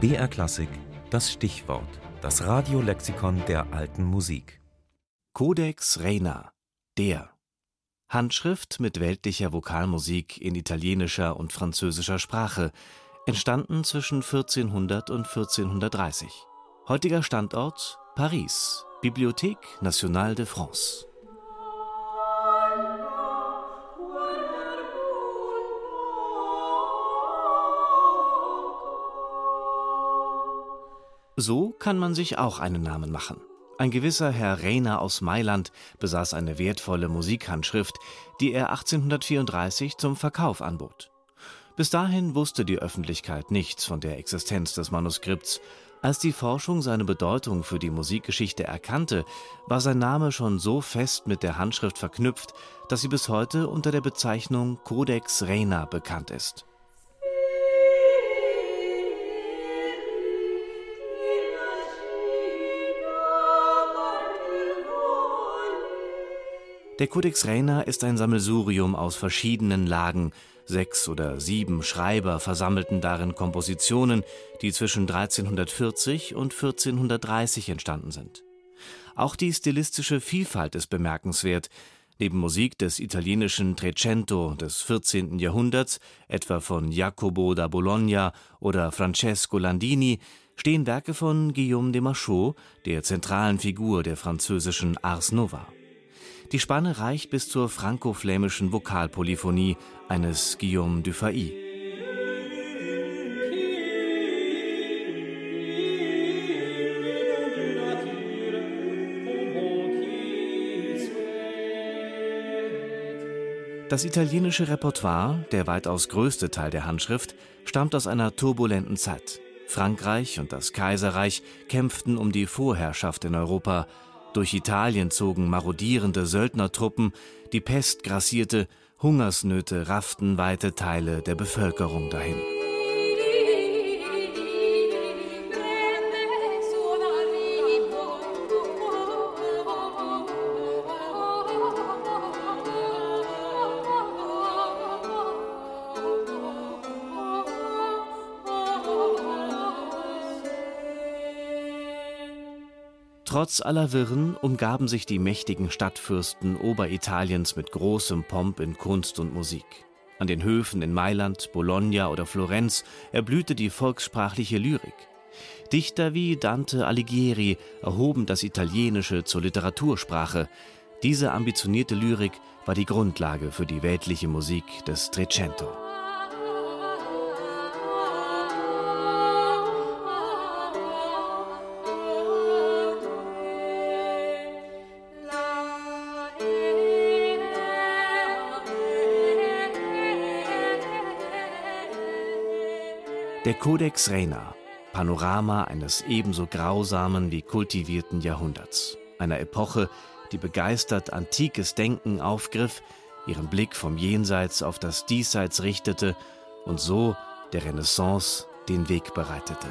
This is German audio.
BR Klassik, das Stichwort, das Radiolexikon der alten Musik. Codex Reina, der. Handschrift mit weltlicher Vokalmusik in italienischer und französischer Sprache, entstanden zwischen 1400 und 1430. Heutiger Standort Paris, Bibliothèque Nationale de France. So kann man sich auch einen Namen machen. Ein gewisser Herr Reyner aus Mailand besaß eine wertvolle Musikhandschrift, die er 1834 zum Verkauf anbot. Bis dahin wusste die Öffentlichkeit nichts von der Existenz des Manuskripts. Als die Forschung seine Bedeutung für die Musikgeschichte erkannte, war sein Name schon so fest mit der Handschrift verknüpft, dass sie bis heute unter der Bezeichnung Codex Reina bekannt ist. Der Codex Reina ist ein Sammelsurium aus verschiedenen Lagen. Sechs oder sieben Schreiber versammelten darin Kompositionen, die zwischen 1340 und 1430 entstanden sind. Auch die stilistische Vielfalt ist bemerkenswert. Neben Musik des italienischen Trecento des 14. Jahrhunderts, etwa von Jacopo da Bologna oder Francesco Landini, stehen Werke von Guillaume de Machaut, der zentralen Figur der französischen Ars Nova. Die Spanne reicht bis zur franco-flämischen Vokalpolyphonie eines Guillaume Dufay. Das italienische Repertoire, der weitaus größte Teil der Handschrift, stammt aus einer turbulenten Zeit. Frankreich und das Kaiserreich kämpften um die Vorherrschaft in Europa, durch Italien zogen marodierende Söldnertruppen, die Pest grassierte, Hungersnöte rafften weite Teile der Bevölkerung dahin. Trotz aller Wirren umgaben sich die mächtigen Stadtfürsten Oberitaliens mit großem Pomp in Kunst und Musik. An den Höfen in Mailand, Bologna oder Florenz erblühte die volkssprachliche Lyrik. Dichter wie Dante Alighieri erhoben das Italienische zur Literatursprache. Diese ambitionierte Lyrik war die Grundlage für die weltliche Musik des Trecento. Der Codex Reina, Panorama eines ebenso grausamen wie kultivierten Jahrhunderts, einer Epoche, die begeistert antikes Denken aufgriff, ihren Blick vom Jenseits auf das Diesseits richtete und so der Renaissance den Weg bereitete.